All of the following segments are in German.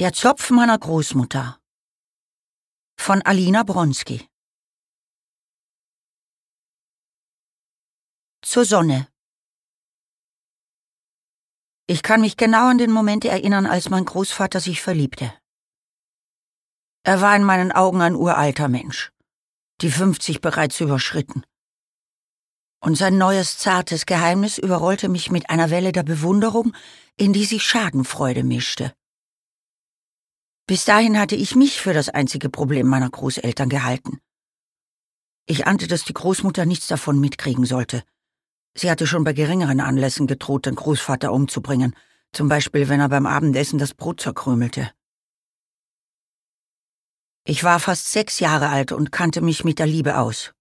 Der Zopf meiner Großmutter von Alina Bronski Zur Sonne Ich kann mich genau an den Moment erinnern, als mein Großvater sich verliebte. Er war in meinen Augen ein uralter Mensch, die 50 bereits überschritten. Und sein neues zartes Geheimnis überrollte mich mit einer Welle der Bewunderung, in die sich Schadenfreude mischte. Bis dahin hatte ich mich für das einzige Problem meiner Großeltern gehalten. Ich ahnte, dass die Großmutter nichts davon mitkriegen sollte. Sie hatte schon bei geringeren Anlässen gedroht, den Großvater umzubringen, zum Beispiel wenn er beim Abendessen das Brot zerkrümelte. Ich war fast sechs Jahre alt und kannte mich mit der Liebe aus.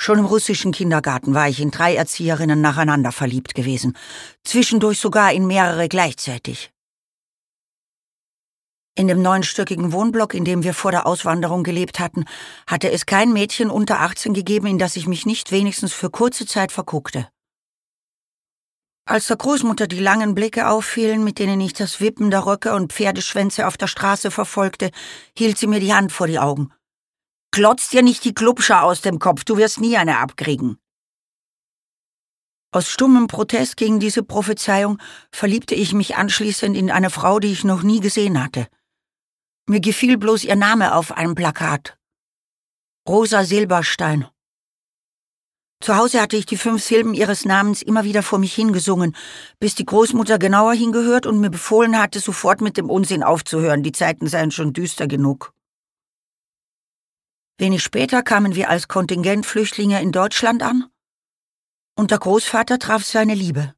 Schon im russischen Kindergarten war ich in drei Erzieherinnen nacheinander verliebt gewesen, zwischendurch sogar in mehrere gleichzeitig. In dem neunstöckigen Wohnblock, in dem wir vor der Auswanderung gelebt hatten, hatte es kein Mädchen unter 18 gegeben, in das ich mich nicht wenigstens für kurze Zeit verguckte. Als der Großmutter die langen Blicke auffielen, mit denen ich das Wippen der Röcke und Pferdeschwänze auf der Straße verfolgte, hielt sie mir die Hand vor die Augen. Klotz dir nicht die Klubscher aus dem Kopf, du wirst nie eine abkriegen. Aus stummem Protest gegen diese Prophezeiung verliebte ich mich anschließend in eine Frau, die ich noch nie gesehen hatte. Mir gefiel bloß ihr Name auf einem Plakat. Rosa Silberstein. Zu Hause hatte ich die fünf Silben ihres Namens immer wieder vor mich hingesungen, bis die Großmutter genauer hingehört und mir befohlen hatte, sofort mit dem Unsinn aufzuhören, die Zeiten seien schon düster genug. Wenig später kamen wir als Kontingentflüchtlinge in Deutschland an, und der Großvater traf seine Liebe.